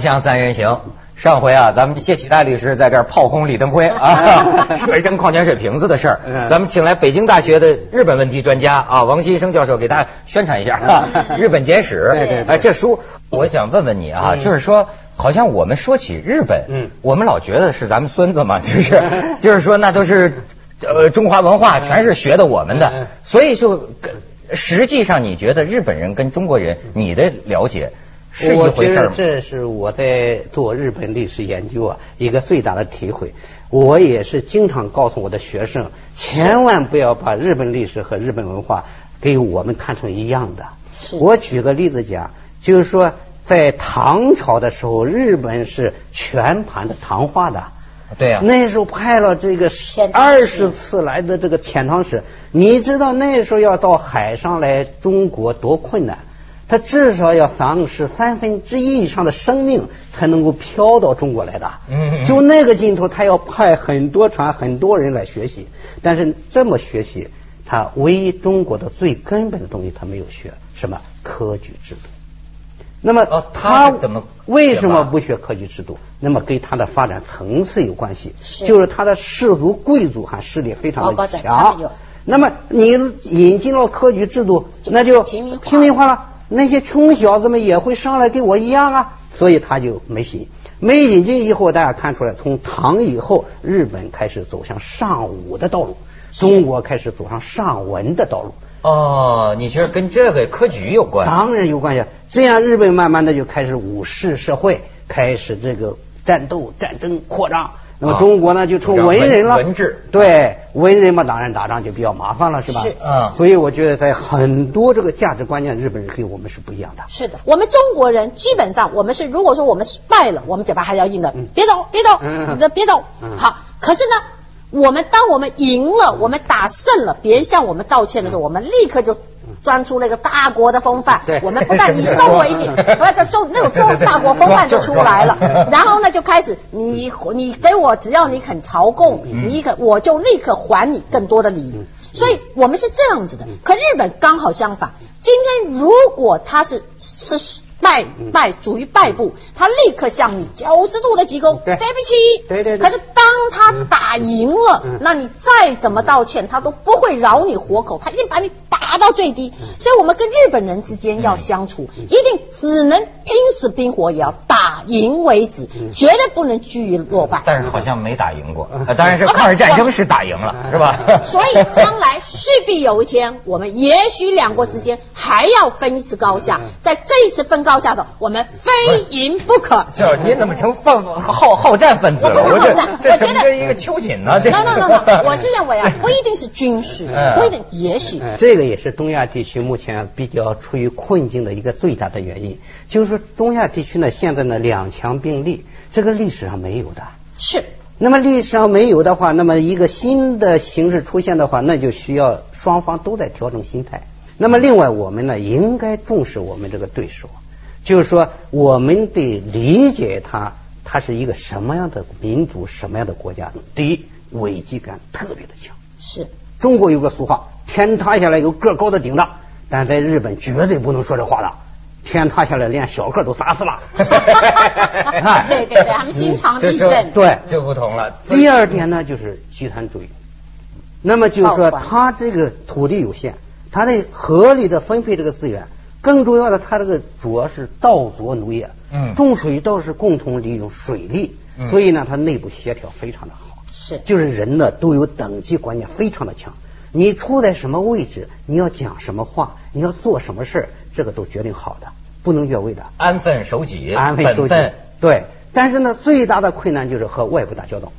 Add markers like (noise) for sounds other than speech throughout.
锵锵三人行，上回啊，咱们谢启大律师在这儿炮轰李登辉啊，(laughs) 说扔矿泉水瓶子的事儿。咱们请来北京大学的日本问题专家啊，王新生教授给大家宣传一下啊，《日本简史》。对对哎，这书我想问问你啊，就是说，好像我们说起日本，嗯。我们老觉得是咱们孙子嘛，(laughs) 就是 (laughs) 就是说那都是呃中华文化全是学的我们的，所以就实际上你觉得日本人跟中国人你的了解是一我觉得？这是我在做日本历史研究啊一个最大的体会。我也是经常告诉我的学生，千万不要把日本历史和日本文化给我们看成一样的。我举个例子讲，就是说在唐朝的时候，日本是全盘的唐化的。对呀、那时候派了这个二十次来的这个遣唐使，你知道那时候要到海上来中国多困难？他至少要丧失三分之一以上的生命才能够飘到中国来的。嗯就那个劲头，他要派很多船、很多人来学习。但是这么学习，他唯一中国的最根本的东西他没有学，什么科举制度。那么哦他怎么为什么不学科举制度？那么跟他的发展层次有关系，就是他的氏族贵族还势力非常的强。那么你引进了科举制度，那就平民化了，那些穷小子们也会上来跟我一样啊，所以他就没引。没引进以后，大家看出来，从唐以后，日本开始走向尚武的道路，中国开始走上尚文的道路。哦，你觉得跟这个科举有关？当然有关系。这样，日本慢慢的就开始武士社会，开始这个战斗、战争扩张。那么啊中国呢，就成文人了。文文治对文人嘛，当然打仗就比较麻烦了，是吧？是嗯所以我觉得在很多这个价值观念，日本人跟我们是不一样的。是的，我们中国人基本上我们是，如果说我们败了，我们嘴巴还要硬的，别走，别走，嗯你这别走。嗯好，可是呢，我们当我们赢了，我们打胜了，别人向我们道歉的时候，我们立刻就。钻出那个大国的风范 (laughs) 对，我们不但你收我一点，不 (laughs) 这中那种中大国风范就出来了，(laughs) 然后呢就开始你你给我只要你肯朝贡，你肯我就立刻还你更多的礼，所以我们是这样子的。可日本刚好相反，今天如果他是是败败处于败部，他立刻向你九十度的鞠躬，对对不起。对对对。可是当他打赢了嗯，那你再怎么道歉，他都不会饶你活口，他一定把你打到最低。嗯。所以我们跟日本人之间要相处，一定只能拼死拼活也要打赢为止，嗯。绝对不能居于落败。但是好像没打赢过，呃当然是抗日战争是打赢了，是吧？(laughs) 所以将来势必有一天，我们也许两国之间还要分一次高下，在这一次分高下手，我们非赢不可。就是您怎么成放好好战分子了？我不是好战这这我觉得什么一个秋瑾呢？这 no no no no，我是认为啊，(laughs) 不一定是军事，嗯不一定，也许哎这个也是东亚地区目前比较处于困境的一个最大的原因，就是说东亚地区呢现在呢两强并立，这个历史上没有的。是那么历史上没有的话，那么一个新的形势出现的话，那就需要双方都在调整心态。那么另外，我们呢应该重视我们这个对手，就是说我们得理解他，他是一个什么样的民族，什么样的国家。第一，危机感特别的强。是，中国有个俗话，天塌下来有个高的顶着，但在日本绝对不能说这话的。天塌下来连小个都砸死了。哎 (laughs) 对对对，他们经常地震。对就不同了。第二点呢，就是集团主义。那么就是说，造反它这个土地有限，它得合理的分配这个资源。更重要的，它这个主要是稻作农业，嗯种水稻是共同利用水利，嗯所以呢，它内部协调非常的好。是就是人呢都有等级观念非常的强。你处在什么位置，你要讲什么话，你要做什么事儿，这个都决定好的，不能越位的。安分守己，安分守己。对，但是呢，最大的困难就是和外部打交道。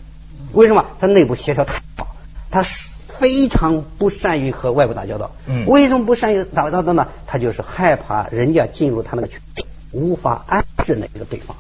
为什么？它内部协调太好，它是非常不善于和外国打交道。嗯为什么不善于打交道呢？他就是害怕人家进入他那个圈，无法安置哪个对方，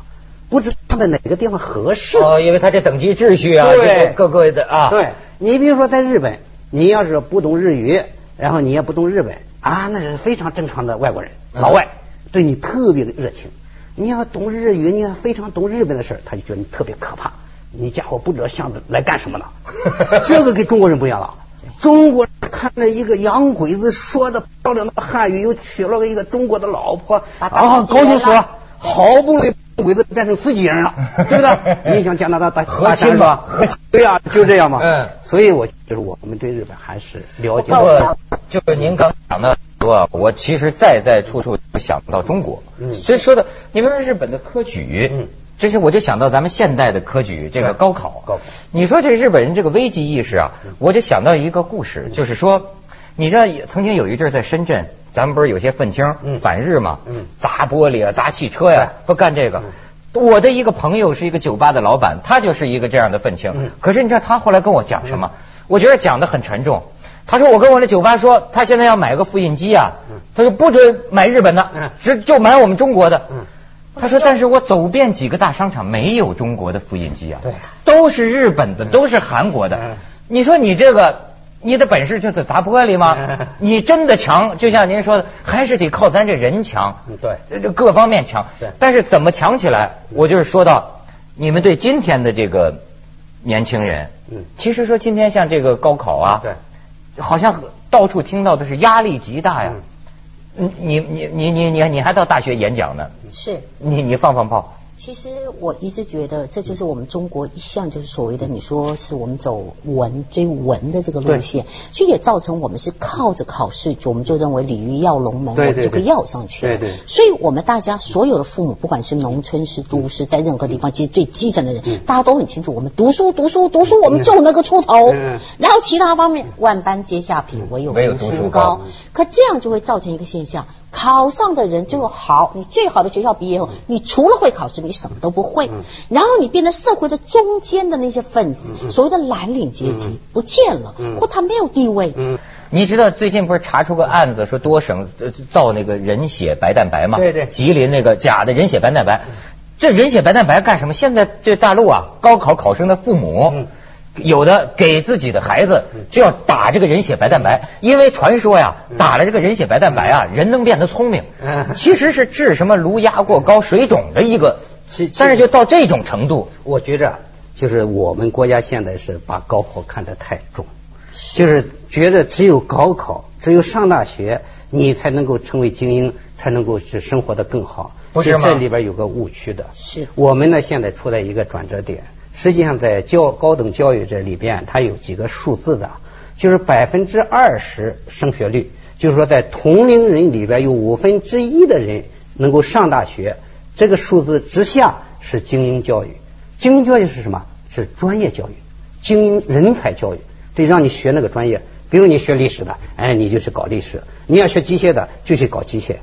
不知道在哪个地方合适。哦，因为他这等级秩序啊，对这个各个的啊，对你比如说在日本，你要是不懂日语，然后你也不懂日本啊，那是非常正常的外国人，嗯老外对你特别的热情。你要懂日语，你要非常懂日本的事儿，他就觉得你特别可怕。你家伙不知道想着来干什么呢？(laughs) 这个跟中国人不一样了。中国人看着一个洋鬼子说的漂亮的汉语，又娶了个一个中国的老婆，啊，高兴死了，好不容易鬼子变成自己人了，对 (laughs) 不对？你想加拿大大和亲吧？对呀，就这样嘛。嗯，所以我就是我们对日本还是了解。我就是您刚讲的说，我其实在在处处想到中国。嗯，所以说的，你比如说日本的科举，嗯，这是我就想到咱们现代的科举这个高考。高考，你说这日本人这个危机意识啊，我就想到一个故事，就是说，你知道曾经有一阵在深圳。咱们不是有些愤青反日嘛？砸玻璃啊，砸汽车呀，不干这个。我的一个朋友是一个酒吧的老板，他就是一个这样的愤青。可是你知道他后来跟我讲什么？我觉得讲的很沉重。他说我跟我的酒吧说，他现在要买个复印机啊，他说不准买日本的，只就买我们中国的。他说，但是我走遍几个大商场，没有中国的复印机啊，都是日本的，都是韩国的。你说你这个。你的本事就是砸玻璃吗？你真的强，就像您说的，还是得靠咱这人强。对，各方面强。对，但是怎么强起来？我就是说到你们对今天的这个年轻人，嗯，其实说今天像这个高考啊，对，好像到处听到的是压力极大呀。嗯，你你你你你你还到大学演讲呢？是。你你放放炮。其实我一直觉得，这就是我们中国一向就是所谓的你说是我们走文追文的这个路线，所以也造成我们是靠着考试，我们就认为鲤鱼跃龙门，我们就可以要上去。对对。所以我们大家所有的父母，不管是农村是都市，在任何地方，其实最基层的人，大家都很清楚，我们读书读书读书，我们就能够出头。然后其他方面，万般皆下品，唯有读书高。可这样就会造成一个现象。考上的人就好，你最好的学校毕业后，你除了会考试，你什么都不会。然后你变成社会的中间的那些分子，所谓的蓝领阶级不见了，或他没有地位。你知道最近不是查出个案子，说多省造那个人血白蛋白吗？对对，吉林那个假的人血白蛋白，这人血白蛋白干什么？现在这大陆啊，高考考生的父母。有的给自己的孩子就要打这个人血白蛋白，因为传说呀，打了这个人血白蛋白啊，人能变得聪明。其实是治什么颅压过高、水肿的一个，但是就到这种程度，我觉着就是我们国家现在是把高考看得太重，就是觉得只有高考，只有上大学，你才能够成为精英，才能够是生活的更好。不是吗？这里边有个误区的。是。我们呢，现在处在一个转折点。实际上，在教高等教育这里边，它有几个数字的，就是百分之二十升学率，就是说在同龄人里边有五分之一的人能够上大学，这个数字之下是精英教育。精英教育是什么？是专业教育，精英人才教育，得让你学那个专业。比如你学历史的，哎，你就是搞历史；你要学机械的，就去搞机械。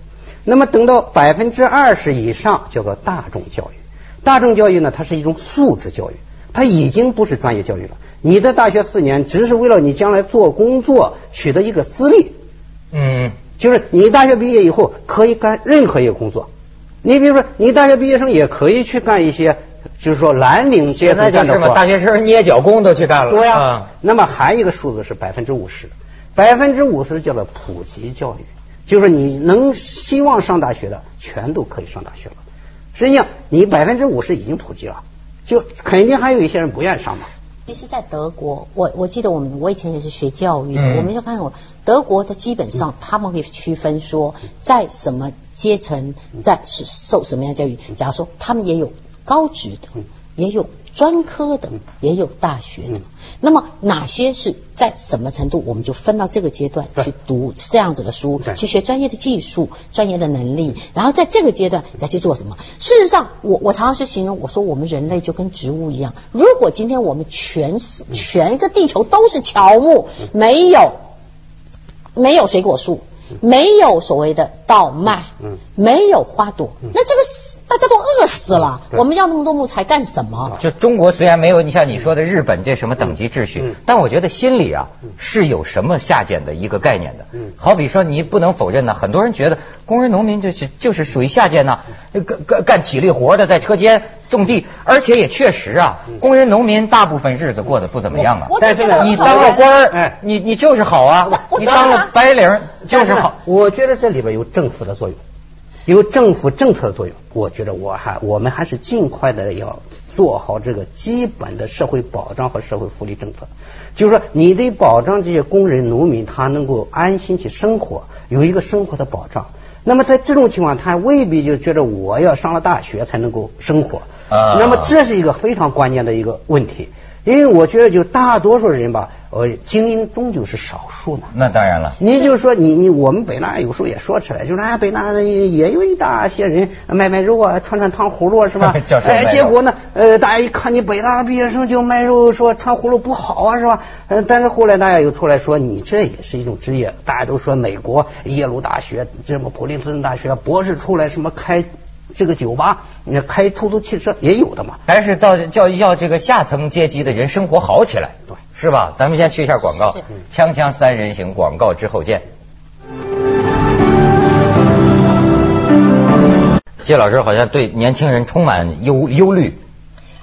那么等到百分之二十以上，叫做大众教育。大众教育呢，它是一种素质教育，它已经不是专业教育了。你的大学四年只是为了你将来做工作取得一个资历，嗯，就是你大学毕业以后可以干任何一个工作。你比如说，你大学毕业生也可以去干一些，就是说蓝领阶层干的活。大学生捏脚工都去干了。对呀。那么还一个数字是百分之五十，百分之五十叫做普及教育，就是你能希望上大学的，全都可以上大学了。实际上，你百分之五十已经普及了，就肯定还有一些人不愿意上嘛。其实，在德国，我我记得我们我以前也是学教育的，我们就发现，我德国的基本上他们会区分说，在什么阶层，在是受什么样教育。假如说，他们也有高职的，也有。专科的也有大学的，那么哪些是在什么程度，我们就分到这个阶段去读这样子的书，去学专业的技术、专业的能力，然后在这个阶段再去做什么？事实上，我我常常是形容，我说我们人类就跟植物一样，如果今天我们全全个地球都是乔木，没有没有水果树，没有所谓的稻麦，没有花朵，那这个。大家都饿死了，我们要那么多木材干什么？就中国虽然没有你像你说的日本这什么等级秩序，但我觉得心里啊是有什么下贱的一个概念的。好比说你不能否认呢，很多人觉得工人农民就是就是属于下贱呢，干干干体力活的在车间种地，而且也确实啊，工人农民大部分日子过得不怎么样啊。但是你当了官儿，你你就是好啊，你当了白领就是好。我觉得这里边有政府的作用。有政府政策的作用，我觉得我还我们还是尽快的要做好这个基本的社会保障和社会福利政策。就是说，你得保障这些工人农民他能够安心去生活，有一个生活的保障。那么在这种情况，他未必就觉得我要上了大学才能够生活。啊那么这是一个非常关键的一个问题，因为我觉得就大多数人吧，呃，精英终究是少数呢。那当然了。你就说你你我们北大有时候也说出来，就是啊北大也有一大些人卖卖肉啊，串串糖葫芦是吧 (laughs) 哎，结果呢，呃，大家一看你北大毕业生就卖肉，说串葫芦不好啊是吧？呃，但是后来大家又出来说，你这也是一种职业。大家都说美国耶鲁大学、这么普林斯顿大学博士出来什么开这个酒吧，你开出租汽车也有的嘛。还是到叫要这个下层阶级的人生活好起来，对，是吧？咱们先去一下广告是，锵锵三人行广告之后见。谢老师好像对年轻人充满忧忧虑，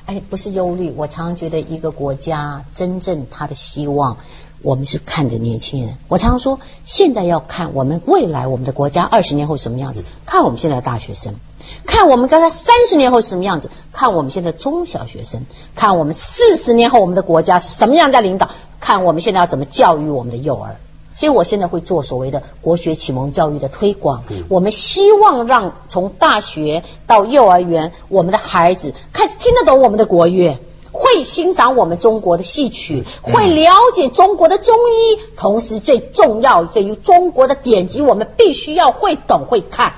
哎，不是忧虑，我常常觉得一个国家真正它的希望，我们是看着年轻人。我常常说，现在要看我们未来我们的国家二十年后什么样子，看我们现在的大学生，看我们刚才三十年后是什么样子，看我们现在中小学生，看我们四十年后我们的国家什么样在领导，看我们现在要怎么教育我们的幼儿。所以我现在会做所谓的国学启蒙教育的推广。我们希望让从大学到幼儿园，我们的孩子开始听得懂我们的国乐。会欣赏我们中国的戏曲，会了解中国的中医，同时最重要，对于中国的典籍，我们必须要会懂会看。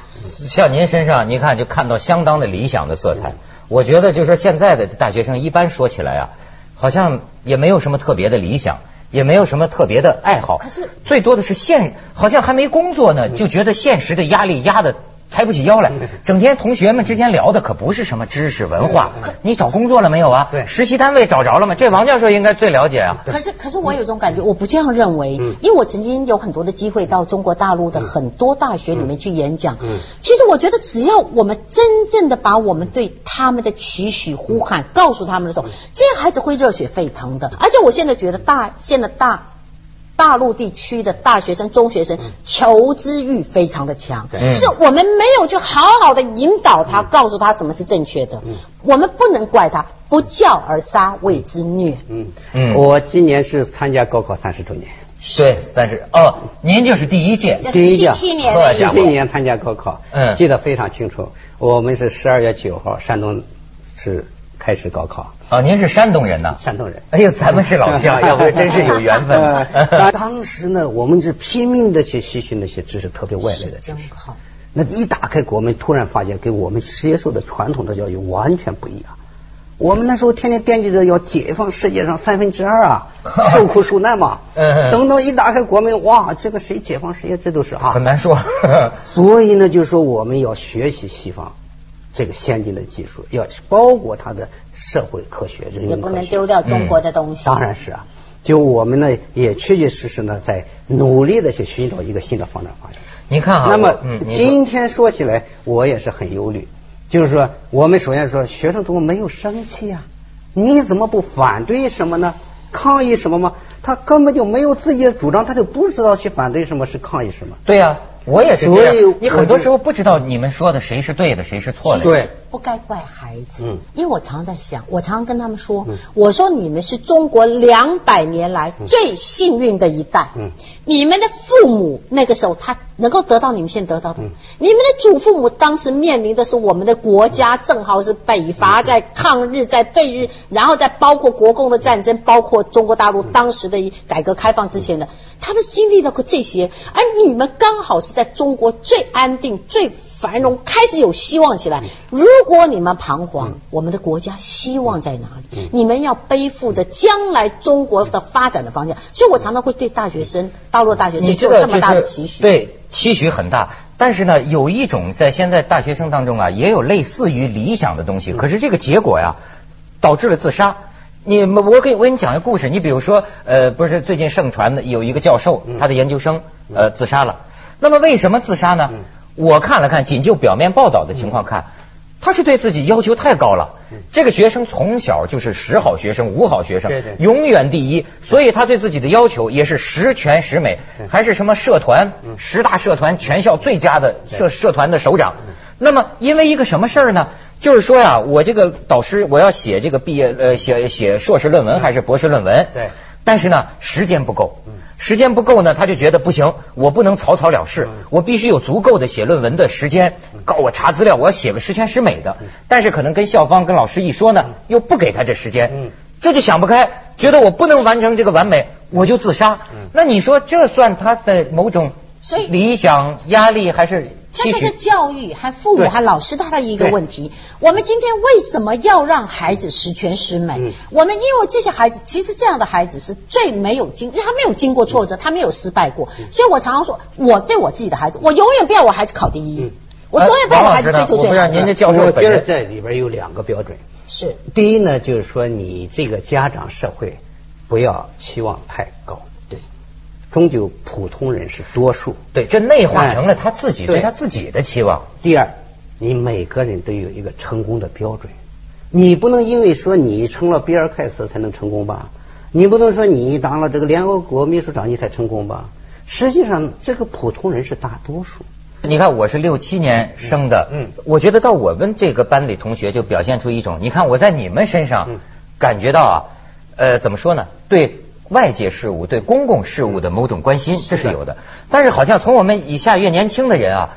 像您身上，您看就看到相当的理想的色彩。我觉得就是说现在的大学生一般说起来啊，好像也没有什么特别的理想。也没有什么特别的爱好，可是最多的是现，好像还没工作呢，就觉得现实的压力压得抬不起腰来。整天同学们之间聊的可不是什么知识文化，你找工作了没有啊？对实习单位找着了吗？这王教授应该最了解啊。可是，可是我有种感觉，我不这样认为，嗯因为我曾经有很多的机会到中国大陆的很多大学里面去演讲。嗯其实我觉得，只要我们真正的把我们对他们的期许呼喊告诉他们的时候，这些孩子会热血沸腾的。而且我现在觉得大，现在大。大陆地区的大学生、中学生求知欲非常的强，嗯。是我们没有去好好的引导他，告诉他什么是正确的。我们不能怪他，不教而杀谓之虐。嗯。嗯。我今年是参加高考三十周年，对，三十。哦，您就是第一届，第一届。七七年。七七年参加高考，嗯。记得非常清楚。我们是十二月九号，山东是开始高考，哦，您是山东人呐？山东人。哎呦，咱们是老乡，(laughs) 要不真是有缘呃分。当时呢，我们是拼命的去吸取那些知识，特别外来的知识。那一打开国门，突然发现跟我们接受的传统的教育完全不一样。我们那时候天天惦记着要解放世界上三分之二啊，(laughs) 受苦受难嘛。嗯等等一打开国门，哇，这个谁解放谁呀？这都是啊很。难说。(laughs) 所以呢，就是说我们要学习西方这个先进的技术，要包括它的社会科学、人也不。能丢掉中国的东西。当然是啊，就我们呢也确确实实呢在努力的去寻找一个新的发展方向。您看啊，那么嗯，今天说起来，我也是很忧虑，就是说我们首先说学生怎么没有生气啊？你怎么不反对什么呢？抗议什么吗？他根本就没有自己的主张，他就不知道去反对什么是抗议什么。对呀、我也是这样。所以。你很多时候不知道你们说的谁是对的，谁是错的。对，不该怪孩子，嗯。因为我常常在想，我常常跟他们说，我说你们是中国两百年来最幸运的一代，嗯。你们的父母那个时候他能够得到你们现在得到的，嗯。你们的祖父母当时面临的是我们的国家正好是北伐在抗日在对日，然后再包括国共的战争，包括中国大陆当时的改革开放之前的，他们经历到过这些，而你们刚好是在中国最安定最。繁荣开始有希望起来。如果你们彷徨，我们的国家希望在哪里？你们要背负的将来中国的发展的方向。所以我常常会对大学生、大陆的大学生有这么大的期许。对期许很大，但是呢，有一种在现在大学生当中啊，也有类似于理想的东西，可是这个结果呀，导致了自杀。你我给我给你讲一个故事，你比如说，呃，不是最近盛传的有一个教授，他的研究生呃自杀了。那么为什么自杀呢？我看了看，仅就表面报道的情况看，他是对自己要求太高了。这个学生从小就是十好学生、五好学生永远第一，所以他对自己的要求也是十全十美，还是什么社团十大社团全校最佳的社社团的首长。那么因为一个什么事儿呢？就是说呀，我这个导师我要写这个毕业呃写写硕士论文还是博士论文，对，但是呢时间不够。时间不够呢，他就觉得不行，我不能草草了事，我必须有足够的写论文的时间，告我查资料，我要写个十全十美的。但是可能跟校方、跟老师一说呢，又不给他这时间，这就想不开，觉得我不能完成这个完美，我就自杀。那你说这算他在某种理想压力还是？这就是教育，还父母还老师他的一个问题。我们今天为什么要让孩子十全十美？我们因为这些孩子，其实这样的孩子是最没有经，他没有经过挫折，他没有失败过。所以我常常说，我对我自己的孩子，我永远不要我孩子考第一，我永远不要我孩子追求最好。您的教授，我觉得这里边有两个标准。是，第一呢，就是说你这个家长社会不要期望太高。终究普通人是多数，对，这内化成了他自己对他自己的期望。第二，你每个人都有一个成功的标准，你不能因为说你成了比尔盖茨才能成功吧？你不能说你当了这个联合国秘书长你才成功吧？实际上，这个普通人是大多数。你看，我是六七年生的，嗯，我觉得到我们这个班里同学就表现出一种，你看我在你们身上感觉到啊，呃，怎么说呢？对。外界事物对公共事务的某种关心，这是有的。但是好像从我们以下越年轻的人啊，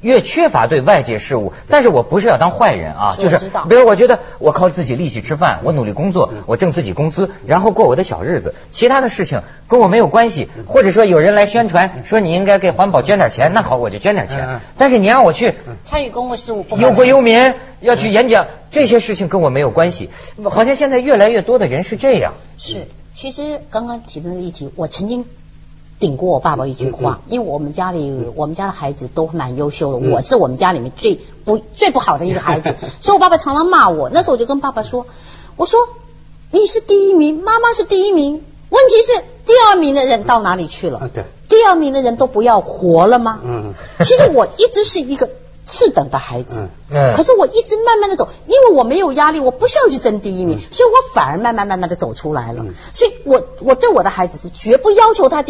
越缺乏对外界事物。但是我不是要当坏人啊，就是比如我觉得我靠自己力气吃饭，我努力工作，我挣自己工资，然后过我的小日子，其他的事情跟我没有关系。或者说有人来宣传说你应该给环保捐点钱，那好我就捐点钱。但是你让我去参与公共事务，忧国忧民，要去演讲，这些事情跟我没有关系。好像现在越来越多的人是这样。是。其实刚刚提的那个议题，我曾经顶过我爸爸一句话，因为我们家里我们家的孩子都蛮优秀的，我是我们家里面最不 (laughs) 最不好的一个孩子，(laughs) 所以我爸爸常常骂我。那时候我就跟爸爸说：“我说你是第一名，妈妈是第一名，问题是第二名的人到哪里去了？对，第二名的人都不要活了吗？嗯，其实我一直是一个。”次等的孩子，嗯，可是我一直慢慢的走，因为我没有压力，我不需要去争第一名，所以我反而慢慢慢慢的走出来了。所以我我对我的孩子是绝不要求他第。